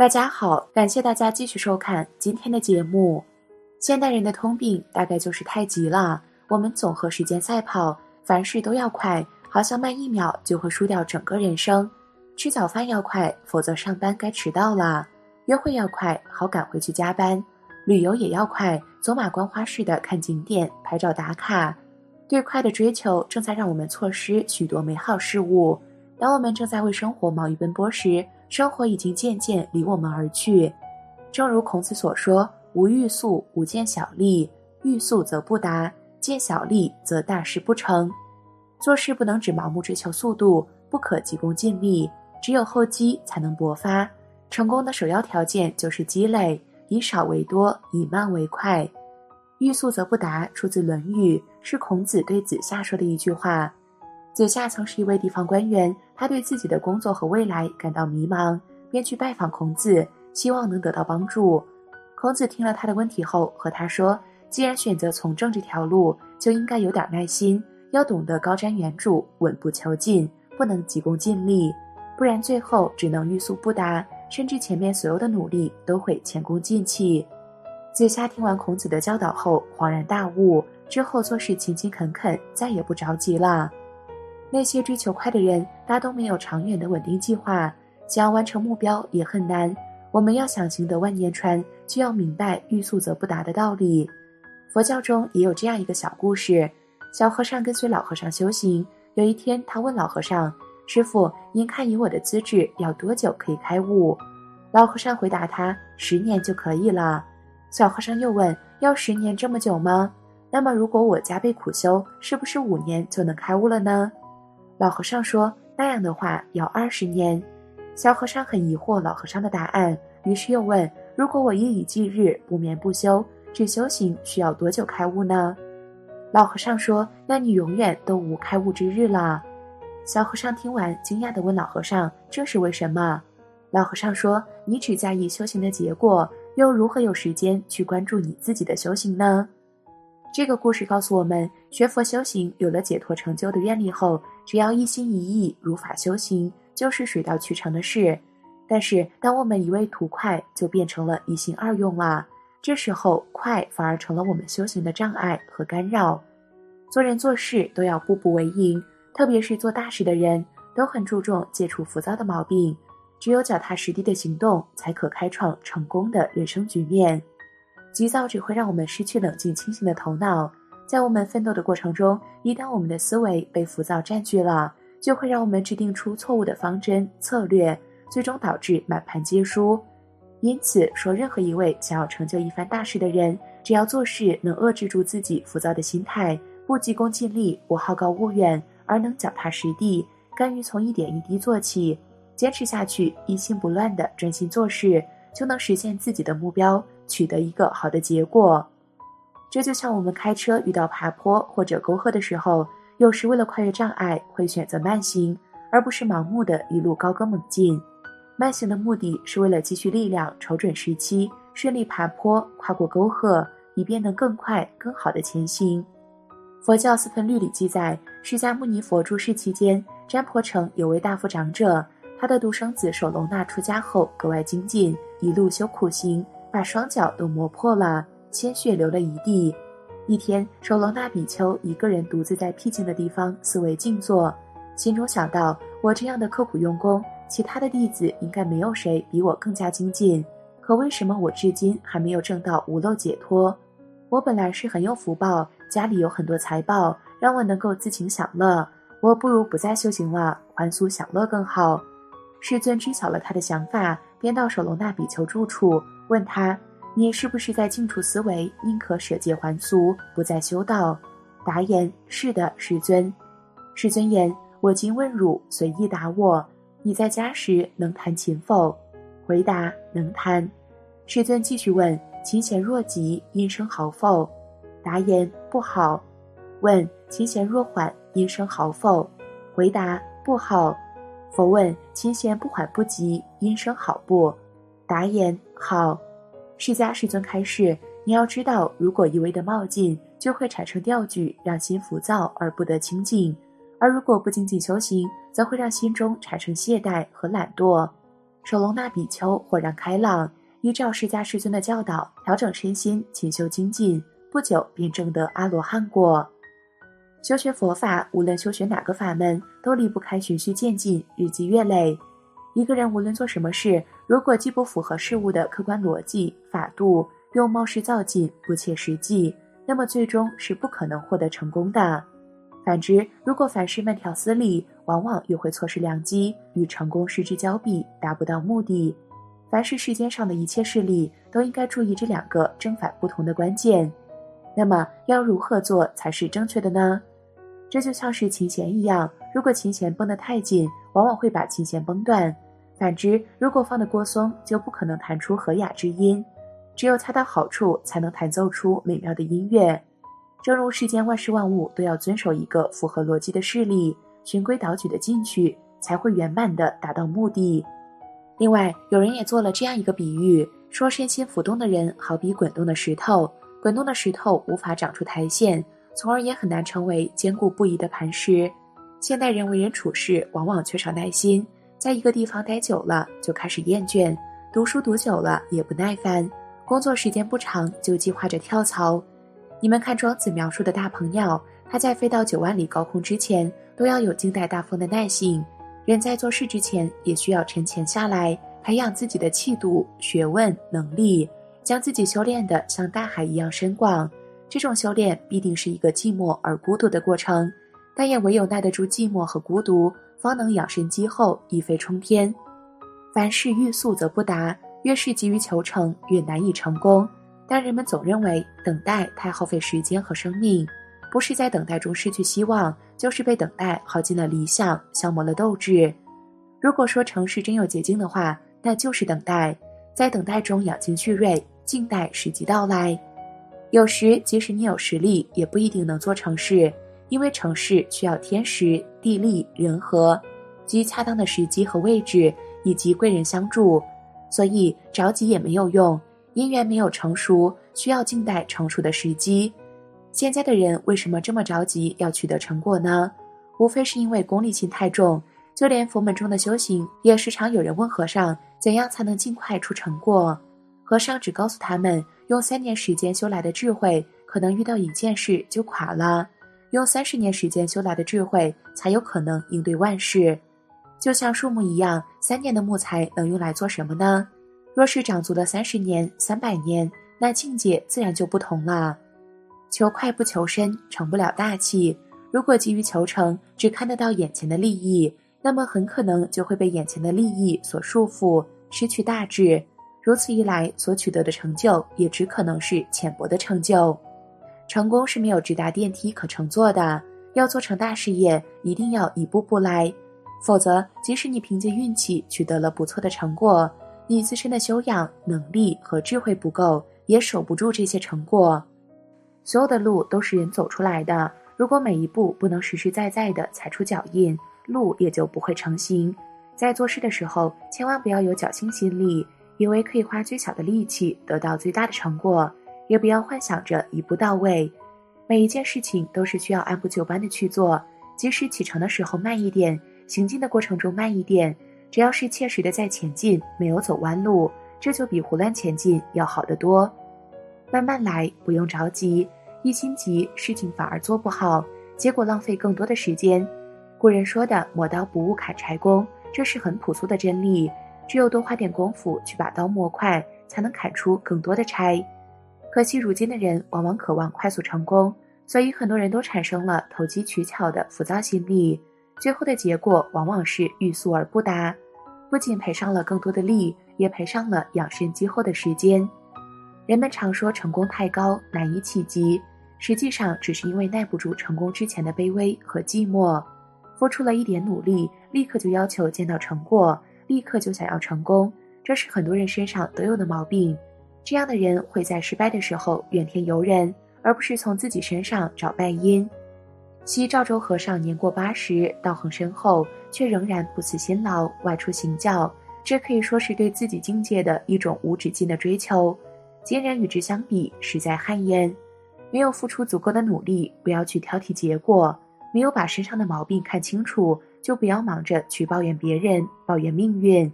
大家好，感谢大家继续收看今天的节目。现代人的通病大概就是太急了，我们总和时间赛跑，凡事都要快，好像慢一秒就会输掉整个人生。吃早饭要快，否则上班该迟到了；约会要快，好赶回去加班；旅游也要快，走马观花似的看景点、拍照打卡。对快的追求，正在让我们错失许多美好事物。当我们正在为生活忙于奔波时，生活已经渐渐离我们而去，正如孔子所说：“无欲速，无见小利。欲速则不达，见小利则大事不成。”做事不能只盲目追求速度，不可急功近利，只有厚积才能薄发。成功的首要条件就是积累，以少为多，以慢为快。欲速则不达，出自《论语》，是孔子对子夏说的一句话。子夏曾是一位地方官员，他对自己的工作和未来感到迷茫，便去拜访孔子，希望能得到帮助。孔子听了他的问题后，和他说：“既然选择从政这条路，就应该有点耐心，要懂得高瞻远瞩，稳步求进，不能急功近利，不然最后只能欲速不达，甚至前面所有的努力都会前功尽弃。”子夏听完孔子的教导后，恍然大悟，之后做事勤勤恳恳，再也不着急了。那些追求快的人，大都没有长远的稳定计划，想要完成目标也很难。我们要想行得万年船，就要明白欲速则不达的道理。佛教中也有这样一个小故事：小和尚跟随老和尚修行，有一天他问老和尚：“师傅，您看以我的资质，要多久可以开悟？”老和尚回答他：“十年就可以了。”小和尚又问：“要十年这么久吗？那么如果我加倍苦修，是不是五年就能开悟了呢？”老和尚说：“那样的话要二十年。”小和尚很疑惑老和尚的答案，于是又问：“如果我夜以继日，不眠不休，只修行，需要多久开悟呢？”老和尚说：“那你永远都无开悟之日了。”小和尚听完，惊讶地问老和尚：“这是为什么？”老和尚说：“你只在意修行的结果，又如何有时间去关注你自己的修行呢？”这个故事告诉我们，学佛修行有了解脱成就的愿力后，只要一心一意如法修行，就是水到渠成的事。但是，当我们一味图快，就变成了一心二用了。这时候，快反而成了我们修行的障碍和干扰。做人做事都要步步为营，特别是做大事的人，都很注重戒除浮躁的毛病。只有脚踏实地的行动，才可开创成功的人生局面。急躁只会让我们失去冷静清醒的头脑，在我们奋斗的过程中，一旦我们的思维被浮躁占据了，就会让我们制定出错误的方针策略，最终导致满盘皆输。因此，说任何一位想要成就一番大事的人，只要做事能遏制住自己浮躁的心态，不急功近利，不好高骛远，而能脚踏实地，甘于从一点一滴做起，坚持下去，一心不乱的专心做事，就能实现自己的目标。取得一个好的结果，这就像我们开车遇到爬坡或者沟壑的时候，有时为了跨越障碍会选择慢行，而不是盲目的一路高歌猛进。慢行的目的是为了积蓄力量，瞅准时机，顺利爬坡、跨过沟壑，以便能更快、更好的前行。佛教四分律里记载，释迦牟尼佛住世期间，占婆城有位大富长者，他的独生子首龙那出家后格外精进，一路修苦行。把双脚都磨破了，鲜血流了一地。一天，首罗那比丘一个人独自在僻静的地方思维静坐，心中想到：我这样的刻苦用功，其他的弟子应该没有谁比我更加精进。可为什么我至今还没有证到无漏解脱？我本来是很有福报，家里有很多财宝，让我能够自情享乐。我不如不再修行了，还俗享乐更好。世尊知晓了他的想法，便到首罗那比丘住处。问他：“你是不是在静处思维，宁可舍戒还俗，不再修道？”答言：“是的，世尊。”世尊言：“我今问汝，随意答我。你在家时能弹琴否？”回答：“能弹。”世尊继续问：“琴弦若急，音声好否？”答言：“不好。”问：“琴弦若缓，音声好否？”回答：“不好。”佛问：“琴弦不缓不急，音声好不？”答言。好，释迦世尊开示：你要知道，如果一味的冒进，就会产生掉举，让心浮躁而不得清净；而如果不精进修行，则会让心中产生懈怠和懒惰。守龙那比丘豁然开朗，依照释迦世尊的教导调整身心，勤修精进，不久便证得阿罗汉果。修学佛法，无论修学哪个法门，都离不开循序渐进，日积月累。一个人无论做什么事，如果既不符合事物的客观逻辑、法度，又冒失造进，不切实际，那么最终是不可能获得成功的。反之，如果凡事慢条斯理，往往又会错失良机，与成功失之交臂，达不到目的。凡是世间上的一切事例，都应该注意这两个正反不同的关键。那么，要如何做才是正确的呢？这就像是琴弦一样，如果琴弦绷得太紧，往往会把琴弦绷断；反之，如果放得过松，就不可能弹出和雅之音。只有恰到好处，才能弹奏出美妙的音乐。正如世间万事万物都要遵守一个符合逻辑的事例，循规蹈矩的进去，才会圆满的达到目的。另外，有人也做了这样一个比喻，说身心浮动的人好比滚动的石头，滚动的石头无法长出苔藓。从而也很难成为坚固不移的磐石。现代人为人处事往往缺少耐心，在一个地方待久了就开始厌倦，读书读久了也不耐烦，工作时间不长就计划着跳槽。你们看庄子描述的大鹏鸟，它在飞到九万里高空之前，都要有静待大风的耐性。人在做事之前，也需要沉潜下来，培养自己的气度、学问、能力，将自己修炼的像大海一样深广。这种修炼必定是一个寂寞而孤独的过程，但也唯有耐得住寂寞和孤独，方能养神积厚，一飞冲天。凡事欲速则不达，越是急于求成，越难以成功。但人们总认为等待太耗费时间和生命，不是在等待中失去希望，就是被等待耗尽了理想，消磨了斗志。如果说成事真有捷径的话，那就是等待，在等待中养精蓄锐，静待时机到来。有时，即使你有实力，也不一定能做成事，因为成事需要天时、地利、人和，及恰当的时机和位置，以及贵人相助。所以着急也没有用，姻缘没有成熟，需要静待成熟的时机。现在的人为什么这么着急要取得成果呢？无非是因为功利心太重。就连佛门中的修行，也时常有人问和尚，怎样才能尽快出成果？和尚只告诉他们。用三年时间修来的智慧，可能遇到一件事就垮了；用三十年时间修来的智慧，才有可能应对万事。就像树木一样，三年的木材能用来做什么呢？若是长足了三十年、三百年，那境界自然就不同了。求快不求深，成不了大器。如果急于求成，只看得到眼前的利益，那么很可能就会被眼前的利益所束缚，失去大志。如此一来，所取得的成就也只可能是浅薄的成就。成功是没有直达电梯可乘坐的，要做成大事业，一定要一步步来。否则，即使你凭借运气取得了不错的成果，你自身的修养、能力和智慧不够，也守不住这些成果。所有的路都是人走出来的，如果每一步不能实实在在地踩出脚印，路也就不会成型。在做事的时候，千万不要有侥幸心理。以为可以花最小的力气得到最大的成果，也不要幻想着一步到位。每一件事情都是需要按部就班的去做，即使启程的时候慢一点，行进的过程中慢一点，只要是切实的在前进，没有走弯路，这就比胡乱前进要好得多。慢慢来，不用着急，一心急，事情反而做不好，结果浪费更多的时间。古人说的“磨刀不误砍柴工”，这是很朴素的真理。只有多花点功夫去把刀磨快，才能砍出更多的柴。可惜如今的人往往渴望快速成功，所以很多人都产生了投机取巧的浮躁心理，最后的结果往往是欲速而不达，不仅赔上了更多的力，也赔上了养身积厚的时间。人们常说成功太高难以企及，实际上只是因为耐不住成功之前的卑微和寂寞，付出了一点努力，立刻就要求见到成果。立刻就想要成功，这是很多人身上都有的毛病。这样的人会在失败的时候怨天尤人，而不是从自己身上找败因。昔赵州和尚年过八十，道行深厚，却仍然不辞辛劳外出行教，这可以说是对自己境界的一种无止境的追求。今人与之相比，实在汗颜。没有付出足够的努力，不要去挑剔结果；没有把身上的毛病看清楚。就不要忙着去抱怨别人、抱怨命运。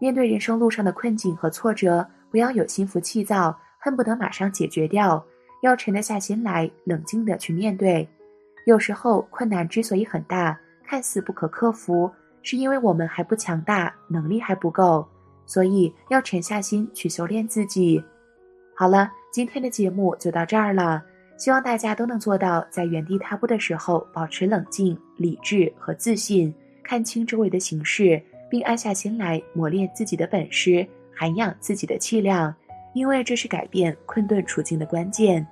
面对人生路上的困境和挫折，不要有心浮气躁，恨不得马上解决掉，要沉得下心来，冷静的去面对。有时候困难之所以很大，看似不可克服，是因为我们还不强大，能力还不够，所以要沉下心去修炼自己。好了，今天的节目就到这儿了，希望大家都能做到在原地踏步的时候保持冷静、理智和自信，看清周围的形势，并安下心来磨练自己的本事，涵养自己的气量，因为这是改变困顿处境的关键。